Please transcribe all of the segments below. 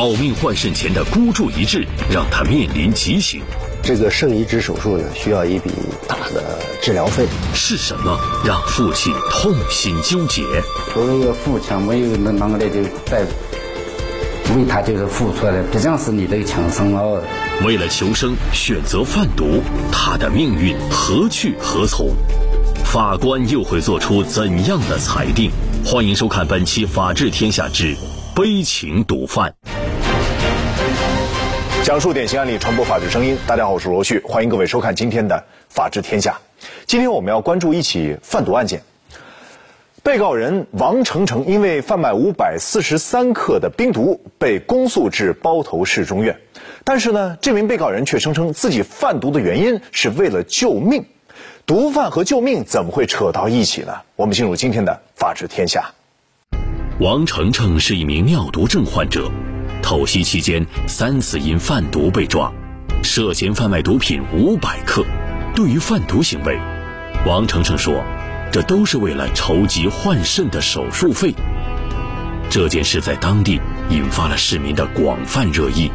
保命换肾前的孤注一掷，让他面临极刑。这个肾移植手术呢，需要一笔大的治疗费。是什么让父亲痛心纠结？作为一个父亲，没有那啷个的就在为他就是付出的，毕竟是你的亲生儿。为了求生，选择贩毒，他的命运何去何从？法官又会做出怎样的裁定？欢迎收看本期《法治天下之悲情毒贩》，讲述典型案例，传播法治声音。大家好，我是罗旭，欢迎各位收看今天的《法治天下》。今天我们要关注一起贩毒案件。被告人王成成因为贩卖五百四十三克的冰毒，被公诉至包头市中院。但是呢，这名被告人却声称自己贩毒的原因是为了救命。毒贩和救命怎么会扯到一起呢？我们进入今天的《法治天下》。王成成是一名尿毒症患者，透析期间三次因贩毒被抓，涉嫌贩卖毒品五百克。对于贩毒行为，王成成说。这都是为了筹集换肾的手术费。这件事在当地引发了市民的广泛热议。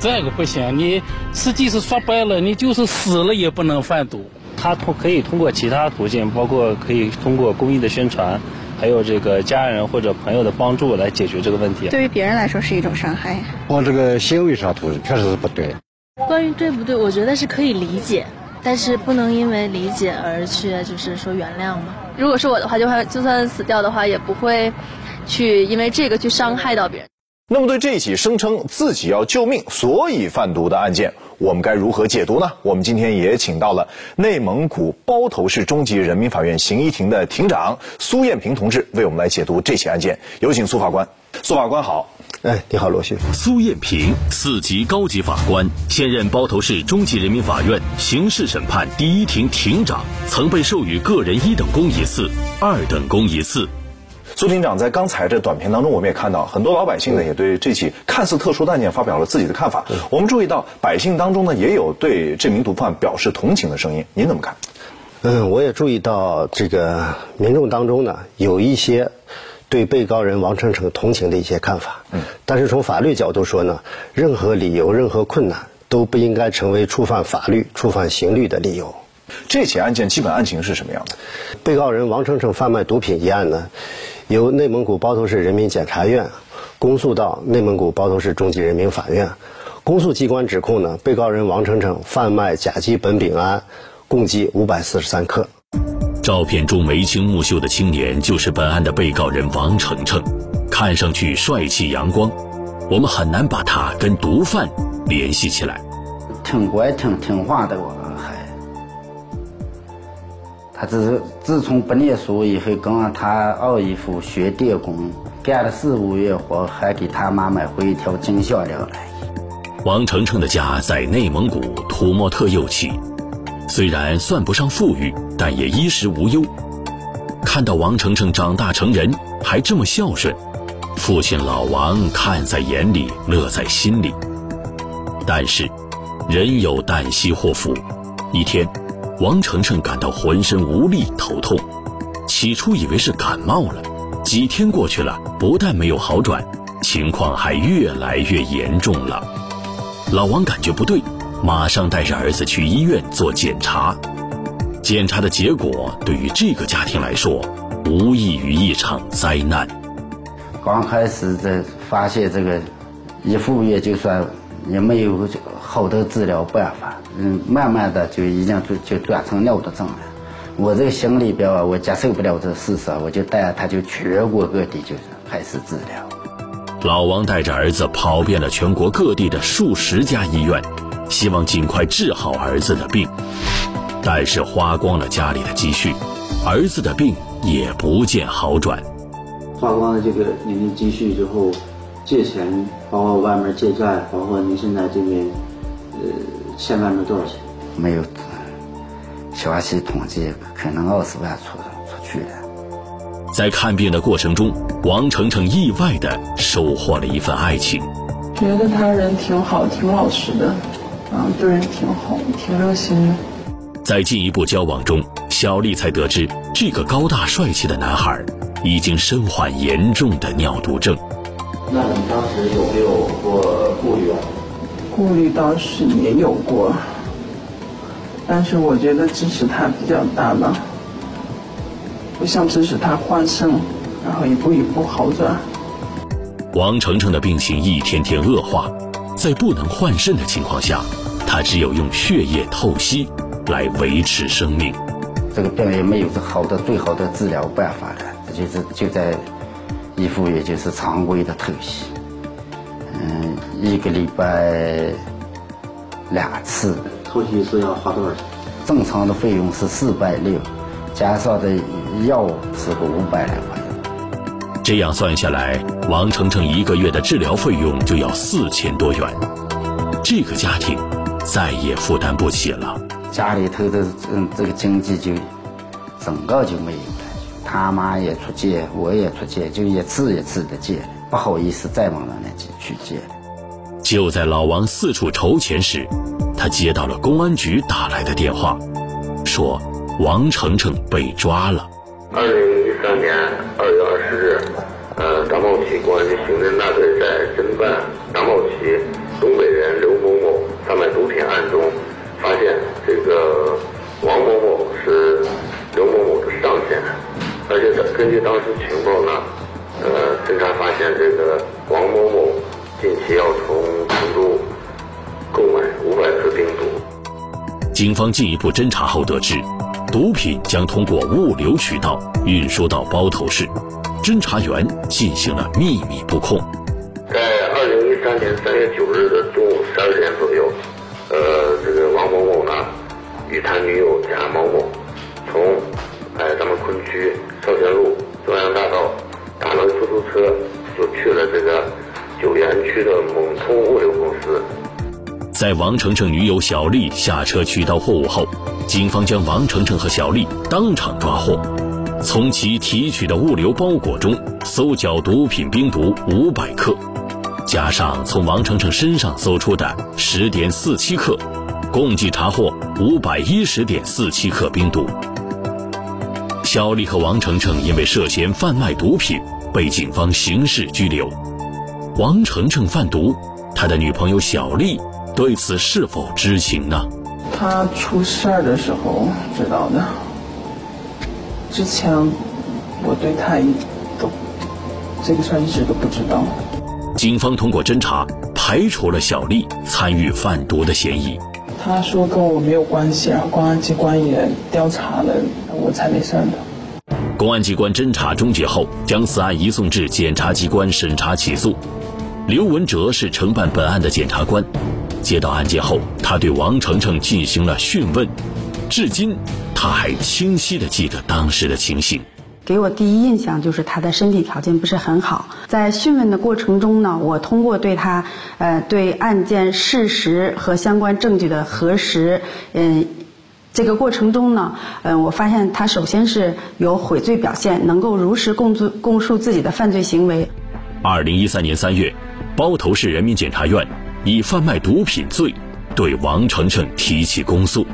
这个不行，你实际是说白了，你就是死了也不能贩毒。他通可以通过其他途径，包括可以通过公益的宣传，还有这个家人或者朋友的帮助来解决这个问题。对于别人来说是一种伤害。往这个行为上头确实是不对。关于对不对，我觉得是可以理解。但是不能因为理解而去，就是说原谅嘛。如果是我的话，就算就算死掉的话，也不会去因为这个去伤害到别人。那么，对这起声称自己要救命，所以贩毒的案件，我们该如何解读呢？我们今天也请到了内蒙古包头市中级人民法院刑一庭的庭长苏艳平同志，为我们来解读这起案件。有请苏法官。苏法官好。哎，你好，罗旭。苏艳平，四级高级法官，现任包头市中级人民法院刑事审判第一庭庭长，曾被授予个人一等功一次、二等功一次。苏厅长在刚才这短片当中，我们也看到很多老百姓呢，也对这起看似特殊的案件发表了自己的看法。我们注意到，百姓当中呢，也有对这名毒贩表示同情的声音。您怎么看？嗯，我也注意到，这个民众当中呢，有一些。对被告人王成成同情的一些看法，嗯，但是从法律角度说呢，任何理由、任何困难都不应该成为触犯法律、触犯刑律的理由。这起案件基本案情是什么样的？被告人王成成贩卖毒品一案呢，由内蒙古包头市人民检察院公诉到内蒙古包头市中级人民法院，公诉机关指控呢，被告人王成成贩卖甲基苯丙胺共计五百四十三克。照片中眉清目秀的青年就是本案的被告人王成成，看上去帅气阳光，我们很难把他跟毒贩联系起来。挺乖挺听话的我还，他只是自从不念书以后，跟他二姨夫学电工，干了四五月活，还给他妈买回一条金项链来。王成成的家在内蒙古土默特右旗。虽然算不上富裕，但也衣食无忧。看到王成成长大成人，还这么孝顺，父亲老王看在眼里，乐在心里。但是，人有旦夕祸福。一天，王程程感到浑身无力、头痛，起初以为是感冒了。几天过去了，不但没有好转，情况还越来越严重了。老王感觉不对。马上带着儿子去医院做检查，检查的结果对于这个家庭来说，无异于一场灾难。刚开始这发现这个一复院就算也没有好的治疗办法，嗯，慢慢的就已经就就转成尿毒症了。我这个心里边啊，我接受不了这事实，我就带他就全国各地就开始治疗。老王带着儿子跑遍了全国各地的数十家医院。希望尽快治好儿子的病，但是花光了家里的积蓄，儿子的病也不见好转。花光了这个您的积蓄之后，借钱，包括外面借债，包括您现在这边，呃，欠外面多少钱？没有详细统计，可能二十万出出去了。在看病的过程中，王程程意外的收获了一份爱情，觉得他人挺好，挺老实的。啊，对人挺好，挺热心的。在进一步交往中，小丽才得知，这个高大帅气的男孩已经身患严重的尿毒症。那你当时有没有过顾虑啊？顾虑倒是也有过，但是我觉得支持他比较大吧，我想支持他换肾，然后一步一步好转。王程程的病情一天天恶化，在不能换肾的情况下，他只有用血液透析来维持生命。这个病也没有好的最好的治疗办法了，这就是就在一副也就是常规的透析，嗯，一个礼拜两次。透析是要花多少钱？正常的费用是四百六，加上的药是个五百来块。这样算下来，王程程一个月的治疗费用就要四千多元，这个家庭再也负担不起了。家里头的嗯这个经济就整个就没有了，他妈也出借，我也出借，就一次一次的借，不好意思再往那那去去借。就在老王四处筹钱时，他接到了公安局打来的电话，说王程程被抓了。二零一三年二月二十日，呃，张茂奇公安局刑侦大队在侦办张茂奇东北人刘某某贩卖毒品案中，发现这个王某某是刘某某的上线，而且根据当时情现这个王某某近期要从成都购买五百克冰毒。警方进一步侦查后得知。毒品将通过物流渠道运输到包头市，侦查员进行了秘密布控。在二零一三年三月九日的中午十二点左右，呃，这个王某某呢，与他女友贾某去了这个九原区的蒙通物流公司。在王程程女友小丽下车取到货物后，警方将王程程和小丽当场抓获，从其提取的物流包裹中搜缴毒品冰毒五百克，加上从王程程身上搜出的十点四七克，共计查获五百一十点四七克冰毒。小丽和王程程因为涉嫌贩卖毒品被警方刑事拘留。王程程贩毒，他的女朋友小丽。对此是否知情呢？他出事儿的时候知道的。之前我对他一都这个事儿一直都不知道。警方通过侦查排除了小丽参与贩毒的嫌疑。他说跟我没有关系，然后公安机关也调查了，我才没事儿的。公安机关侦查终结后，将此案移送至检察机关审查起诉。刘文哲是承办本案的检察官。接到案件后，他对王程程进行了讯问，至今他还清晰地记得当时的情形。给我第一印象就是他的身体条件不是很好。在讯问的过程中呢，我通过对他呃对案件事实和相关证据的核实，嗯，这个过程中呢，嗯，我发现他首先是有悔罪表现，能够如实供述供述自己的犯罪行为。二零一三年三月，包头市人民检察院。以贩卖毒品罪对王程程提起公诉。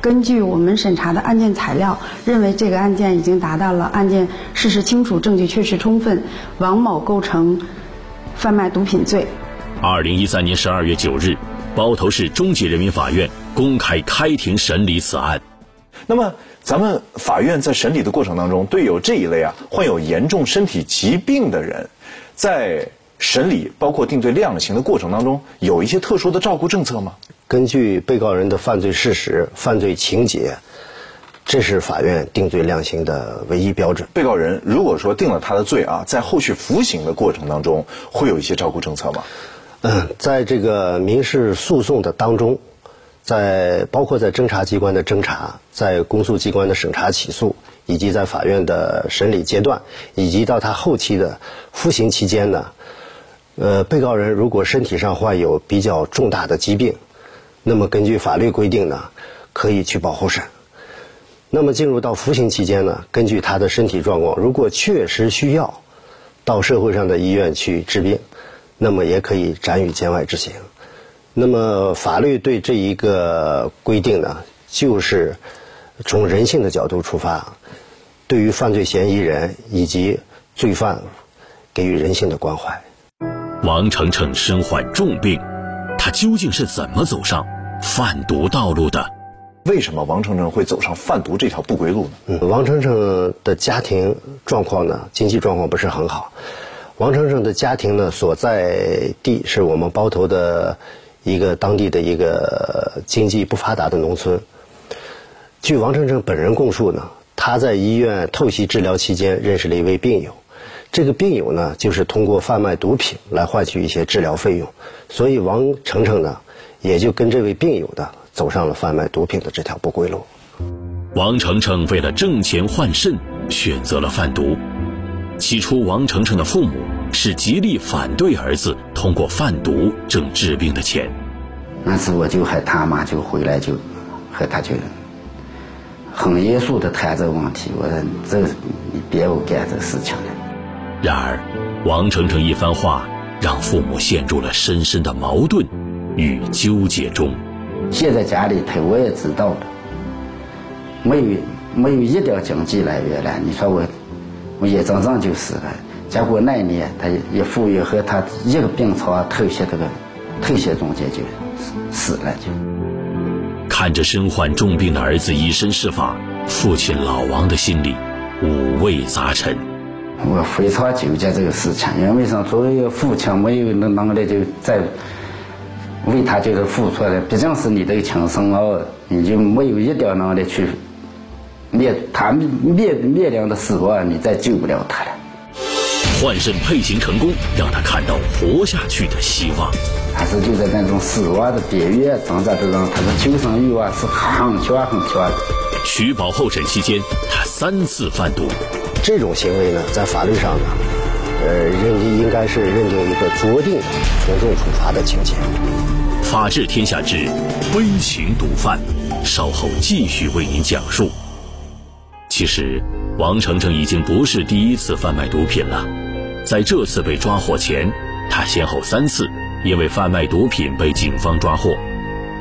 根据我们审查的案件材料，认为这个案件已经达到了案件事实清楚、证据确实充分，王某构成贩卖毒品罪。二零一三年十二月九日，包头市中级人民法院公开开庭审理此案。那么，咱们法院在审理的过程当中，对有这一类啊患有严重身体疾病的人，在审理包括定罪量刑的过程当中，有一些特殊的照顾政策吗？根据被告人的犯罪事实、犯罪情节，这是法院定罪量刑的唯一标准。被告人如果说定了他的罪啊，在后续服刑的过程当中，会有一些照顾政策吗？嗯，在这个民事诉讼的当中，在包括在侦查机关的侦查，在公诉机关的审查起诉，以及在法院的审理阶段，以及到他后期的服刑期间呢？呃，被告人如果身体上患有比较重大的疾病，那么根据法律规定呢，可以去保候审。那么进入到服刑期间呢，根据他的身体状况，如果确实需要到社会上的医院去治病，那么也可以暂予监外执行。那么法律对这一个规定呢，就是从人性的角度出发，对于犯罪嫌疑人以及罪犯给予人性的关怀。王程程身患重病，他究竟是怎么走上贩毒道路的？为什么王程程会走上贩毒这条不归路呢？嗯，王程程的家庭状况呢，经济状况不是很好。王程程的家庭呢，所在地是我们包头的一个当地的一个经济不发达的农村。据王程程本人供述呢，他在医院透析治疗期间认识了一位病友，这个病友呢，就是通过贩卖毒品来换取一些治疗费用，所以王程程呢，也就跟这位病友的走上了贩卖毒品的这条不归路。王程程为了挣钱换肾，选择了贩毒。起初，王程程的父母是极力反对儿子通过贩毒挣治病的钱。那次我就和他妈就回来就和他就很严肃的谈这个问题。我说：“这你别我干这事情了。”然而，王程程一番话让父母陷入了深深的矛盾与纠结中。现在家里头我也知道了，没有没有一点经济来源了。你说我。我眼睁睁就死了，结果那一年他一赴约和他一个病床透析这个透析中间就死了就。看着身患重病的儿子以身试法，父亲老王的心里五味杂陈。我非常纠结这个事情，因为啥？作为一个父亲，没有那能力就在为他就是付出的，毕竟是你的亲生儿，你就没有一点能力去。面他面面临的死亡，你再救不了他了。换肾配型成功，让他看到活下去的希望。他是就在那种死亡的边缘挣扎之中他的求生欲望是很强很强。取保候审期间，他三次贩毒，这种行为呢，在法律上呢，呃，认定应该是认定一个酌定从重处罚的情节。法治天下之微型毒贩，稍后继续为您讲述。其实，王程程已经不是第一次贩卖毒品了。在这次被抓获前，他先后三次因为贩卖毒品被警方抓获。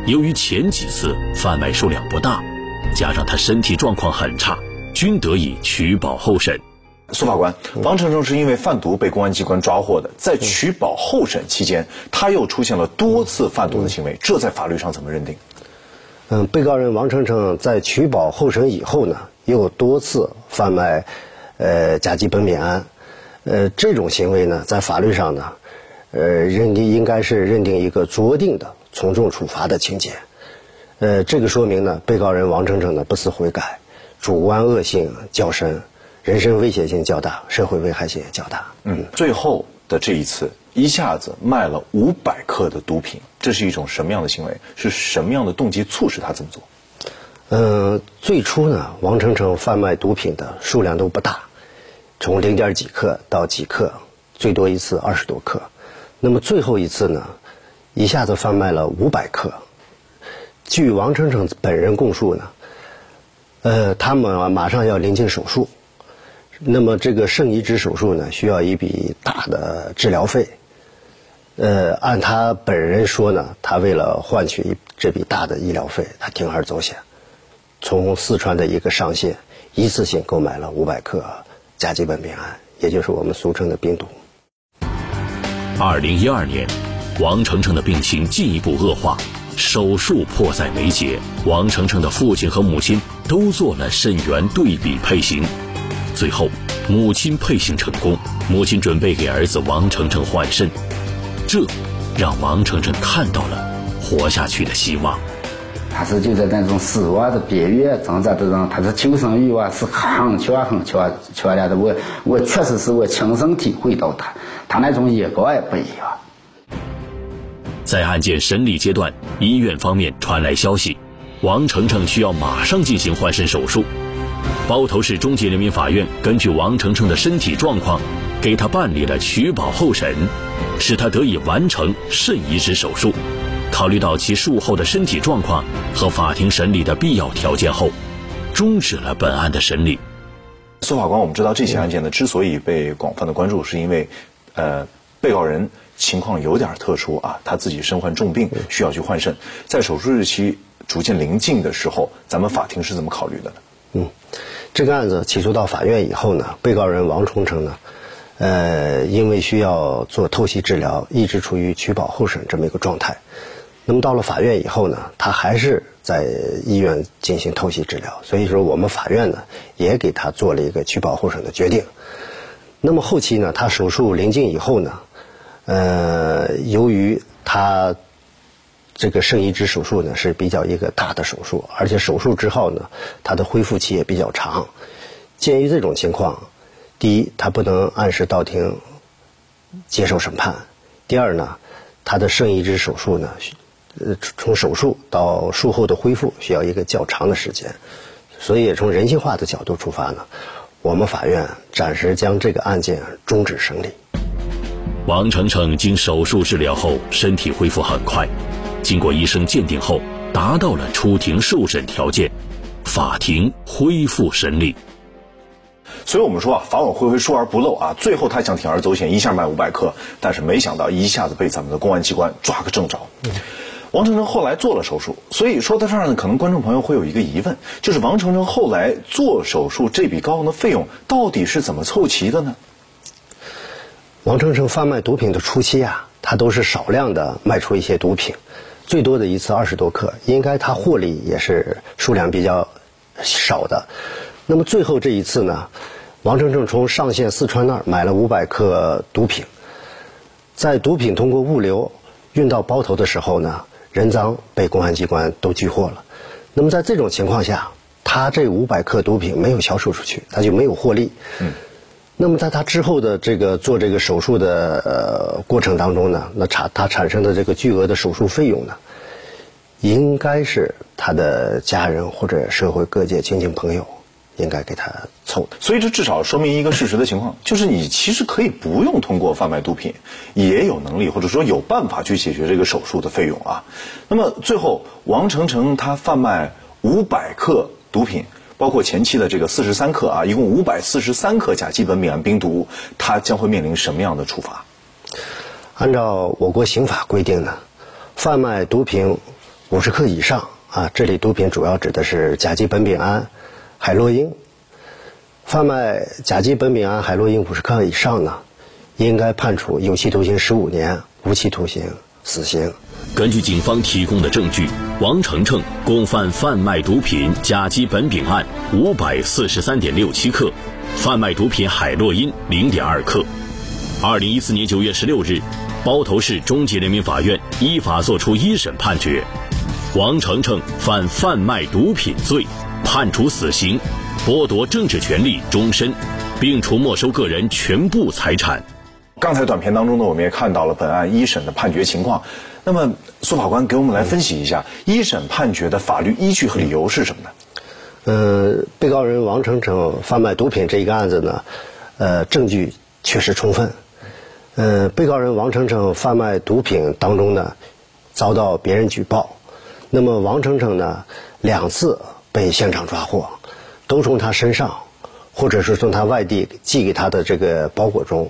由于前几次贩卖数量不大，加上他身体状况很差，均得以取保候审。苏法官，王成成是因为贩毒被公安机关抓获的，在取保候审期间，他又出现了多次贩毒的行为，这在法律上怎么认定？嗯，被告人王成成在取保候审以后呢？又多次贩卖，呃，甲基苯丙胺，呃，这种行为呢，在法律上呢，呃，认定应该是认定一个酌定的从重处罚的情节，呃，这个说明呢，被告人王程程呢不思悔改，主观恶性较深，人身威胁性较大，社会危害性也较大。嗯，最后的这一次，一下子卖了五百克的毒品，这是一种什么样的行为？是什么样的动机促使他这么做？嗯，最初呢，王程程贩卖毒品的数量都不大，从零点几克到几克，最多一次二十多克。那么最后一次呢，一下子贩卖了五百克。据王程程本人供述呢，呃，他们马上要临近手术，那么这个肾移植手术呢，需要一笔大的治疗费。呃，按他本人说呢，他为了换取这笔大的医疗费，他铤而走险。从四川的一个上线，一次性购买了五百克甲基苯丙胺，也就是我们俗称的冰毒。二零一二年，王程程的病情进一步恶化，手术迫在眉睫。王程程的父亲和母亲都做了肾源对比配型，最后母亲配型成功，母亲准备给儿子王程程换肾，这让王程程看到了活下去的希望。他是就在那种死亡的边缘挣扎的人，他的求生欲望是很强很强强烈的。我我确实是我亲身体会到他，他那种眼光也不一样。在案件审理阶段，医院方面传来消息，王程程需要马上进行换肾手术。包头市中级人民法院根据王程程的身体状况，给他办理了取保候审，使他得以完成肾移植手术。考虑到其术后的身体状况和法庭审理的必要条件后，终止了本案的审理。苏法官，我们知道这起案件呢，之所以被广泛的关注，是因为，呃，被告人情况有点特殊啊，他自己身患重病，需要去换肾，在手术日期逐渐临近的时候，咱们法庭是怎么考虑的呢？嗯，这个案子起诉到法院以后呢，被告人王崇成呢，呃，因为需要做透析治疗，一直处于取保候审这么一个状态。那么到了法院以后呢，他还是在医院进行透析治疗，所以说我们法院呢也给他做了一个取保候审的决定。那么后期呢，他手术临近以后呢，呃，由于他这个肾移植手术呢是比较一个大的手术，而且手术之后呢，他的恢复期也比较长。鉴于这种情况，第一，他不能按时到庭接受审判；第二呢，他的肾移植手术呢。呃，从手术到术后的恢复需要一个较长的时间，所以从人性化的角度出发呢，我们法院暂时将这个案件终止审理。王程程经手术治疗后，身体恢复很快，经过医生鉴定后，达到了出庭受审条件，法庭恢复审理。所以我们说啊，法网恢恢，疏而不漏啊。最后他想铤而走险，一下卖五百克，但是没想到一下子被咱们的公安机关抓个正着。王程程后来做了手术，所以说到这儿呢，可能观众朋友会有一个疑问，就是王程程后来做手术这笔高昂的费用到底是怎么凑齐的呢？王程程贩卖毒品的初期啊，他都是少量的卖出一些毒品，最多的一次二十多克，应该他获利也是数量比较少的。那么最后这一次呢，王程程从上县四川那儿买了五百克毒品，在毒品通过物流运到包头的时候呢。人赃被公安机关都拘获了，那么在这种情况下，他这五百克毒品没有销售出去，他就没有获利。嗯，那么在他之后的这个做这个手术的呃过程当中呢，那产他产生的这个巨额的手术费用呢，应该是他的家人或者社会各界亲戚朋友。应该给他凑的，所以这至少说明一个事实的情况，就是你其实可以不用通过贩卖毒品，也有能力或者说有办法去解决这个手术的费用啊。那么最后，王程程他贩卖五百克毒品，包括前期的这个四十三克啊，一共五百四十三克甲基苯丙胺冰毒，他将会面临什么样的处罚？按照我国刑法规定呢，贩卖毒品五十克以上啊，这里毒品主要指的是甲基苯丙胺。海洛因贩卖甲基苯丙胺海洛因五十克以上呢，应该判处有期徒刑十五年、无期徒刑、死刑。根据警方提供的证据，王程程共犯贩卖毒品甲基苯丙胺五百四十三点六七克，贩卖毒品海洛因零点二克。二零一四年九月十六日，包头市中级人民法院依法作出一审判决，王程程犯贩卖毒品罪。判处死刑，剥夺政治权利终身，并处没收个人全部财产。刚才短片当中呢，我们也看到了本案一审的判决情况。那么，苏法官给我们来分析一下一审判决的法律依据和理由是什么呢？呃，被告人王程程贩卖毒品这一个案子呢，呃，证据确实充分。呃，被告人王程程贩卖毒品当中呢，遭到别人举报。那么，王程程呢，两次。被现场抓获，都从他身上，或者是从他外地寄给他的这个包裹中，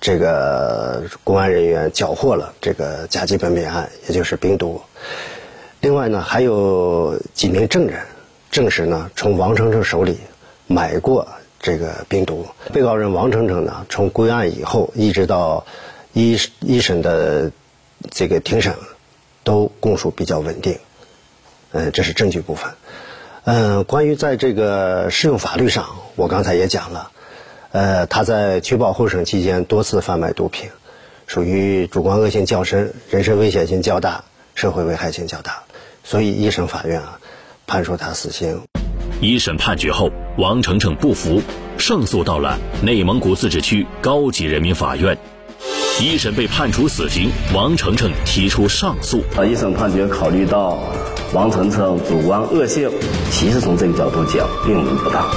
这个公安人员缴获了这个甲基苯丙胺，也就是冰毒。另外呢，还有几名证人证实呢，从王程程手里买过这个冰毒。被告人王程程呢，从归案以后一直到一一审的这个庭审，都供述比较稳定。嗯，这是证据部分。嗯，关于在这个适用法律上，我刚才也讲了，呃，他在取保候审期间多次贩卖毒品，属于主观恶性较深、人身危险性较大、社会危害性较大，所以一审法院啊判处他死刑。一审判决后，王程程不服，上诉到了内蒙古自治区高级人民法院。一审被判处死刑，王程程提出上诉。啊，一审判决考虑到。王程程主观恶性，其实从这个角度讲，并不大。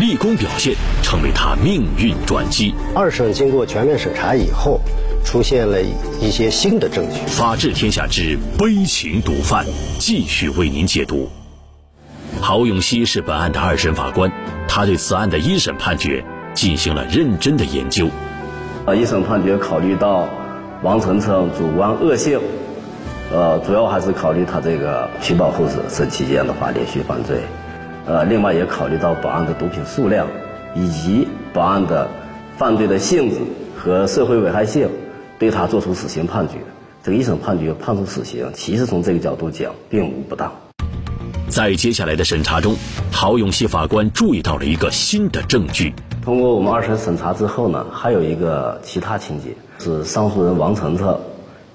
立功表现成为他命运转机。二审经过全面审查以后，出现了一些新的证据。法治天下之悲情毒贩，继续为您解读。郝永熙是本案的二审法官，他对此案的一审判决进行了认真的研究。啊，一审判决考虑到王程程主观恶性。呃，主要还是考虑他这个取保候审期间的话连续犯罪，呃，另外也考虑到本案的毒品数量，以及本案的犯罪的性质和社会危害性，对他作出死刑判决。这个一审判决判处死刑，其实从这个角度讲并无不当。在接下来的审查中，郝永熙法官注意到了一个新的证据。通过我们二审审查之后呢，还有一个其他情节是上诉人王晨晨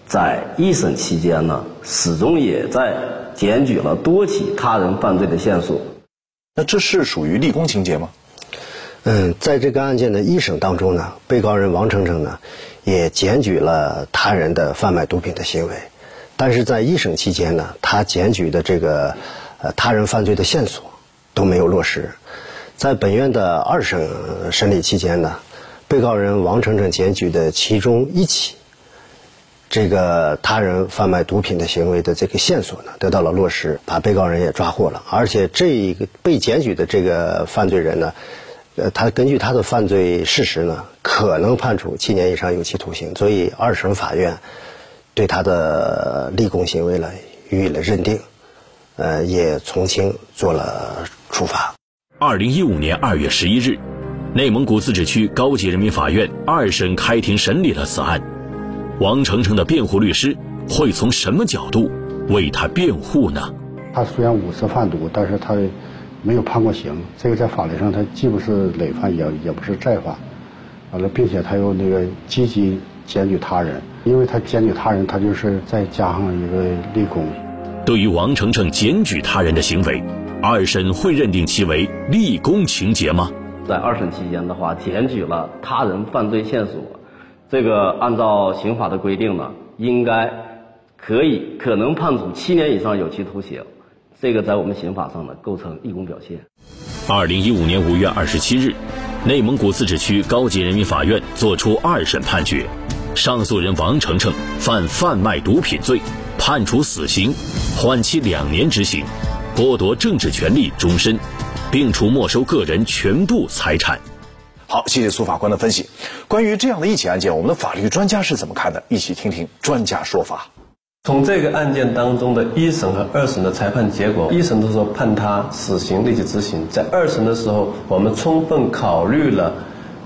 在一审期间呢，始终也在检举了多起他人犯罪的线索。那这是属于立功情节吗？嗯，在这个案件的一审当中呢，被告人王程程呢，也检举了他人的贩卖毒品的行为，但是在一审期间呢，他检举的这个呃他人犯罪的线索都没有落实。在本院的二审审理期间呢，被告人王程程检举的其中一起这个他人贩卖毒品的行为的这个线索呢，得到了落实，把被告人也抓获了，而且这一个被检举的这个犯罪人呢。呃，他根据他的犯罪事实呢，可能判处七年以上有期徒刑，所以二审法院对他的立功行为呢予以了认定，呃，也从轻做了处罚。二零一五年二月十一日，内蒙古自治区高级人民法院二审开庭审理了此案。王程程的辩护律师会从什么角度为他辩护呢？他虽然五次贩毒，但是他。没有判过刑，这个在法律上他既不是累犯，也也不是再犯，完了，并且他又那个积极检举他人，因为他检举他人，他就是再加上一个立功。对于王程程检举他人的行为，二审会认定其为立功情节吗？在二审期间的话，检举了他人犯罪线索，这个按照刑法的规定呢，应该可以可能判处七年以上有期徒刑。这个在我们刑法上呢，构成立功表现。二零一五年五月二十七日，内蒙古自治区高级人民法院作出二审判决，上诉人王程程犯贩卖毒品罪，判处死刑，缓期两年执行，剥夺政治权利终身，并处没收个人全部财产。好，谢谢苏法官的分析。关于这样的一起案件，我们的法律专家是怎么看的？一起听听专家说法。从这个案件当中的一审和二审的裁判结果，一审的时候判他死刑立即执行，在二审的时候，我们充分考虑了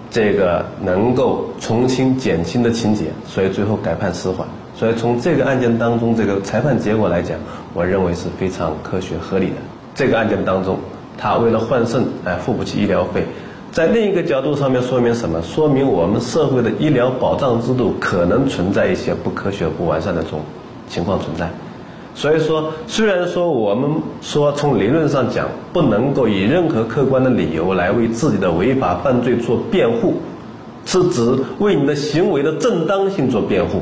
这个能够从轻减轻的情节，所以最后改判死缓。所以从这个案件当中这个裁判结果来讲，我认为是非常科学合理的。这个案件当中，他为了换肾，哎，付不起医疗费，在另一个角度上面说明什么？说明我们社会的医疗保障制度可能存在一些不科学、不完善的这种。情况存在，所以说，虽然说我们说从理论上讲不能够以任何客观的理由来为自己的违法犯罪做辩护，是指为你的行为的正当性做辩护，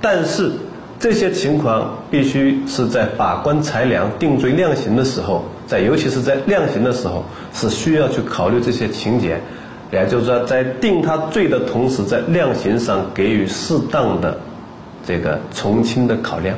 但是这些情况必须是在法官裁量定罪量刑的时候，在尤其是在量刑的时候，是需要去考虑这些情节，也就是说，在定他罪的同时，在量刑上给予适当的。这个从轻的考量。